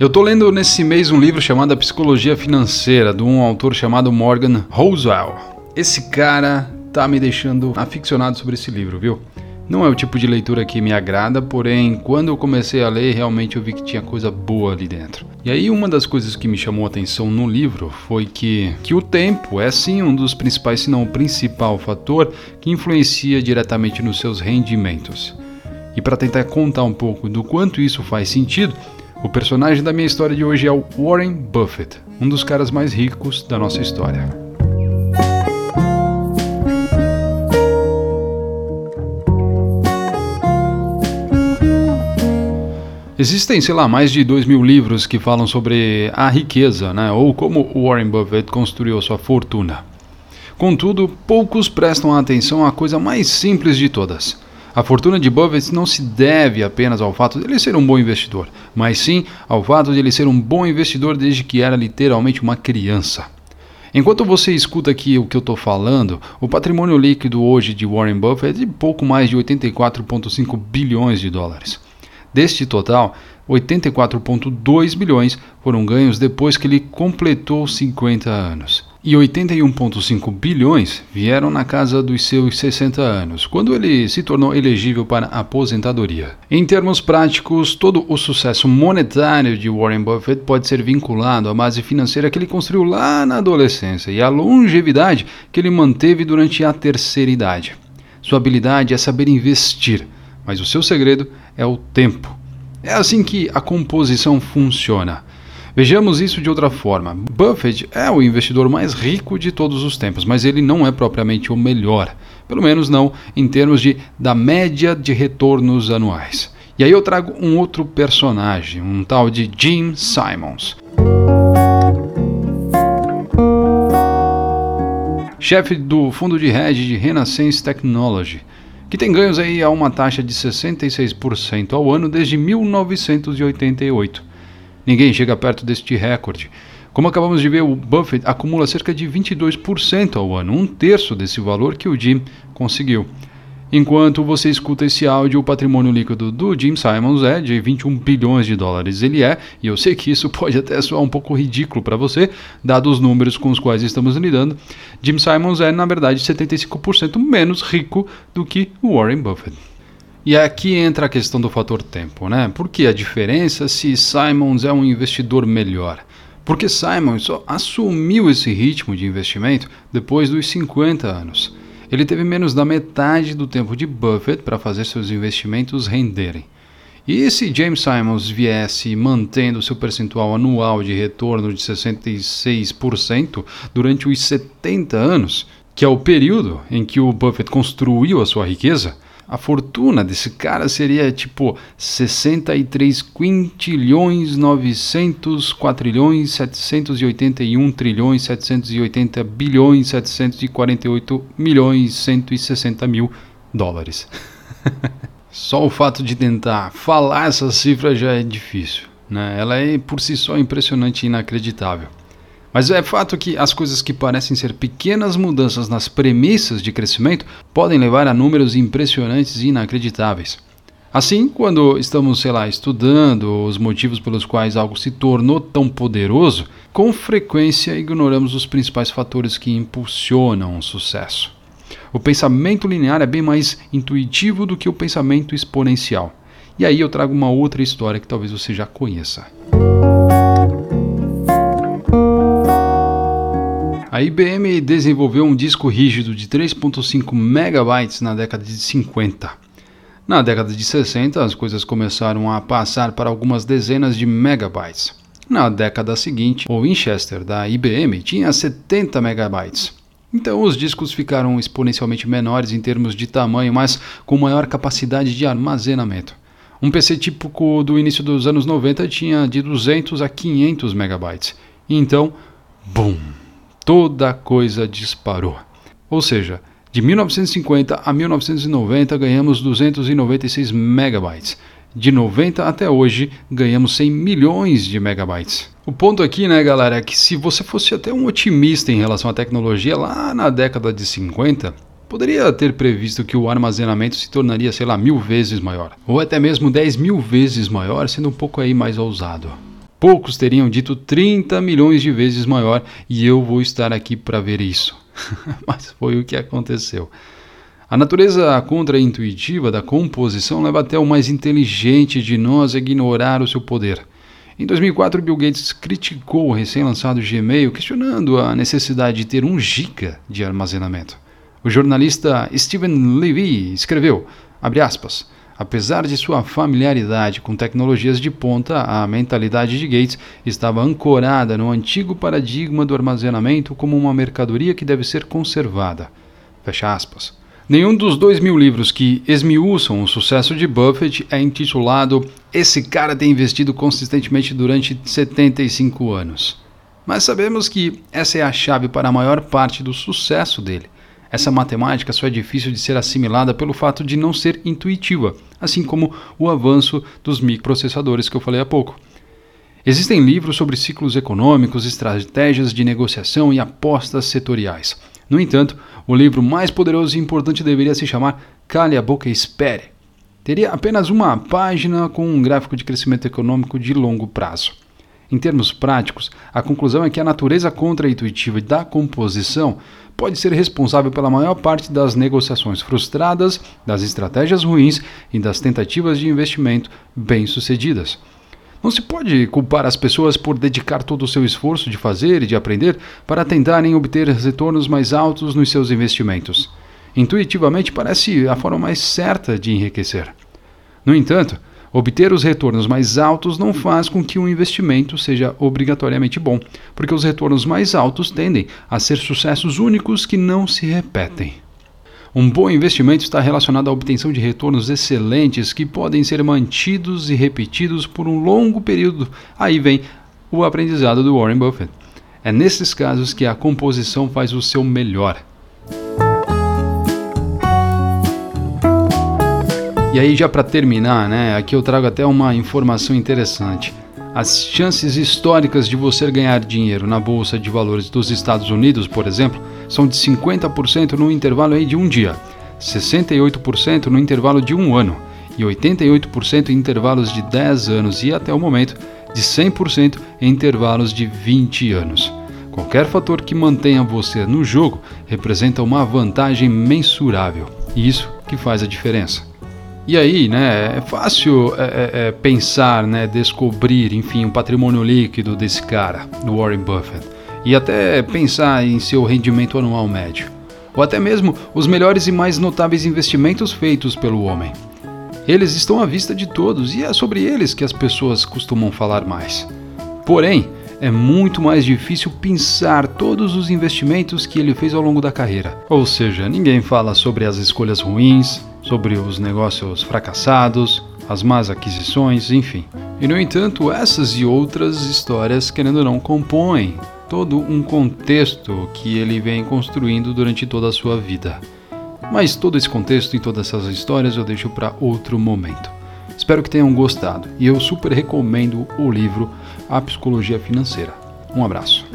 Eu tô lendo nesse mês um livro chamado A Psicologia Financeira, de um autor chamado Morgan Housel. Esse cara tá me deixando aficionado sobre esse livro, viu? Não é o tipo de leitura que me agrada, porém, quando eu comecei a ler, realmente eu vi que tinha coisa boa ali dentro. E aí, uma das coisas que me chamou a atenção no livro foi que, que o tempo é sim um dos principais, se não o principal fator que influencia diretamente nos seus rendimentos. E para tentar contar um pouco do quanto isso faz sentido, o personagem da minha história de hoje é o Warren Buffett, um dos caras mais ricos da nossa história. Existem, sei lá, mais de dois mil livros que falam sobre a riqueza, né? ou como Warren Buffett construiu sua fortuna. Contudo, poucos prestam atenção à coisa mais simples de todas a fortuna de Buffett não se deve apenas ao fato de ele ser um bom investidor, mas sim ao fato de ele ser um bom investidor desde que era literalmente uma criança. Enquanto você escuta aqui o que eu estou falando, o patrimônio líquido hoje de Warren Buffett é de pouco mais de 84,5 bilhões de dólares. Deste total, 84,2 bilhões foram ganhos depois que ele completou 50 anos e 81,5 bilhões vieram na casa dos seus 60 anos, quando ele se tornou elegível para aposentadoria. Em termos práticos, todo o sucesso monetário de Warren Buffett pode ser vinculado à base financeira que ele construiu lá na adolescência e à longevidade que ele manteve durante a terceira idade. Sua habilidade é saber investir, mas o seu segredo é o tempo. É assim que a composição funciona. Vejamos isso de outra forma. Buffett é o investidor mais rico de todos os tempos, mas ele não é propriamente o melhor. Pelo menos não em termos de, da média de retornos anuais. E aí eu trago um outro personagem, um tal de Jim Simons. Chefe do fundo de hedge de Renaissance Technology, que tem ganhos aí a uma taxa de 66% ao ano desde 1988. Ninguém chega perto deste recorde. Como acabamos de ver, o Buffett acumula cerca de 22% ao ano, um terço desse valor que o Jim conseguiu. Enquanto você escuta esse áudio, o patrimônio líquido do Jim Simons é de 21 bilhões de dólares. Ele é, e eu sei que isso pode até soar um pouco ridículo para você, dados os números com os quais estamos lidando. Jim Simons é, na verdade, 75% menos rico do que Warren Buffett. E aqui entra a questão do fator tempo, né? Por que a diferença se Simons é um investidor melhor? Porque Simons só assumiu esse ritmo de investimento depois dos 50 anos. Ele teve menos da metade do tempo de Buffett para fazer seus investimentos renderem. E se James Simons viesse mantendo seu percentual anual de retorno de 66% durante os 70 anos, que é o período em que o Buffett construiu a sua riqueza, a fortuna desse cara seria tipo 63 quintilhões 900 quatrilhões 781 trilhões 780 bilhões 748 milhões 160 mil dólares. só o fato de tentar falar essa cifra já é difícil. Né? Ela é por si só impressionante e inacreditável. Mas é fato que as coisas que parecem ser pequenas mudanças nas premissas de crescimento podem levar a números impressionantes e inacreditáveis. Assim, quando estamos, sei lá, estudando os motivos pelos quais algo se tornou tão poderoso, com frequência ignoramos os principais fatores que impulsionam o sucesso. O pensamento linear é bem mais intuitivo do que o pensamento exponencial. E aí eu trago uma outra história que talvez você já conheça. A IBM desenvolveu um disco rígido de 3.5 megabytes na década de 50. Na década de 60, as coisas começaram a passar para algumas dezenas de megabytes. Na década seguinte, o Winchester da IBM tinha 70 megabytes. Então os discos ficaram exponencialmente menores em termos de tamanho, mas com maior capacidade de armazenamento. Um PC típico do início dos anos 90 tinha de 200 a 500 megabytes. Então, BUM! Toda coisa disparou. Ou seja, de 1950 a 1990 ganhamos 296 megabytes. De 90 até hoje ganhamos 100 milhões de megabytes. O ponto aqui, né, galera, é que se você fosse até um otimista em relação à tecnologia lá na década de 50, poderia ter previsto que o armazenamento se tornaria, sei lá, mil vezes maior, ou até mesmo 10 mil vezes maior, sendo um pouco aí mais ousado. Poucos teriam dito 30 milhões de vezes maior e eu vou estar aqui para ver isso. Mas foi o que aconteceu. A natureza contra-intuitiva da composição leva até o mais inteligente de nós a ignorar o seu poder. Em 2004, Bill Gates criticou o recém-lançado Gmail, questionando a necessidade de ter um giga de armazenamento. O jornalista Steven Levy escreveu, aspas, Apesar de sua familiaridade com tecnologias de ponta, a mentalidade de Gates estava ancorada no antigo paradigma do armazenamento como uma mercadoria que deve ser conservada. Fecha aspas. Nenhum dos dois mil livros que esmiuçam o sucesso de Buffett é intitulado Esse cara tem investido consistentemente durante 75 anos. Mas sabemos que essa é a chave para a maior parte do sucesso dele. Essa matemática só é difícil de ser assimilada pelo fato de não ser intuitiva, assim como o avanço dos microprocessadores que eu falei há pouco. Existem livros sobre ciclos econômicos, estratégias de negociação e apostas setoriais. No entanto, o livro mais poderoso e importante deveria se chamar Cale a Boca e Espere. Teria apenas uma página com um gráfico de crescimento econômico de longo prazo. Em termos práticos, a conclusão é que a natureza contra-intuitiva da composição pode ser responsável pela maior parte das negociações frustradas, das estratégias ruins e das tentativas de investimento bem-sucedidas. Não se pode culpar as pessoas por dedicar todo o seu esforço de fazer e de aprender para tentarem obter retornos mais altos nos seus investimentos. Intuitivamente parece a forma mais certa de enriquecer. No entanto, Obter os retornos mais altos não faz com que um investimento seja obrigatoriamente bom, porque os retornos mais altos tendem a ser sucessos únicos que não se repetem. Um bom investimento está relacionado à obtenção de retornos excelentes que podem ser mantidos e repetidos por um longo período. Aí vem o aprendizado do Warren Buffett. É nesses casos que a composição faz o seu melhor. E aí, já para terminar, né, aqui eu trago até uma informação interessante. As chances históricas de você ganhar dinheiro na Bolsa de Valores dos Estados Unidos, por exemplo, são de 50% no intervalo aí de um dia, 68% no intervalo de um ano e 88% em intervalos de 10 anos e, até o momento, de 100% em intervalos de 20 anos. Qualquer fator que mantenha você no jogo representa uma vantagem mensurável, e isso que faz a diferença. E aí, né, é fácil é, é, é, pensar, né, descobrir, enfim, o patrimônio líquido desse cara, do Warren Buffett, e até pensar em seu rendimento anual médio, ou até mesmo os melhores e mais notáveis investimentos feitos pelo homem. Eles estão à vista de todos e é sobre eles que as pessoas costumam falar mais. Porém, é muito mais difícil pensar todos os investimentos que ele fez ao longo da carreira. Ou seja, ninguém fala sobre as escolhas ruins, sobre os negócios fracassados, as más aquisições, enfim. E no entanto, essas e outras histórias, querendo ou não, compõem todo um contexto que ele vem construindo durante toda a sua vida. Mas todo esse contexto e todas essas histórias eu deixo para outro momento. Espero que tenham gostado e eu super recomendo o livro A Psicologia Financeira. Um abraço.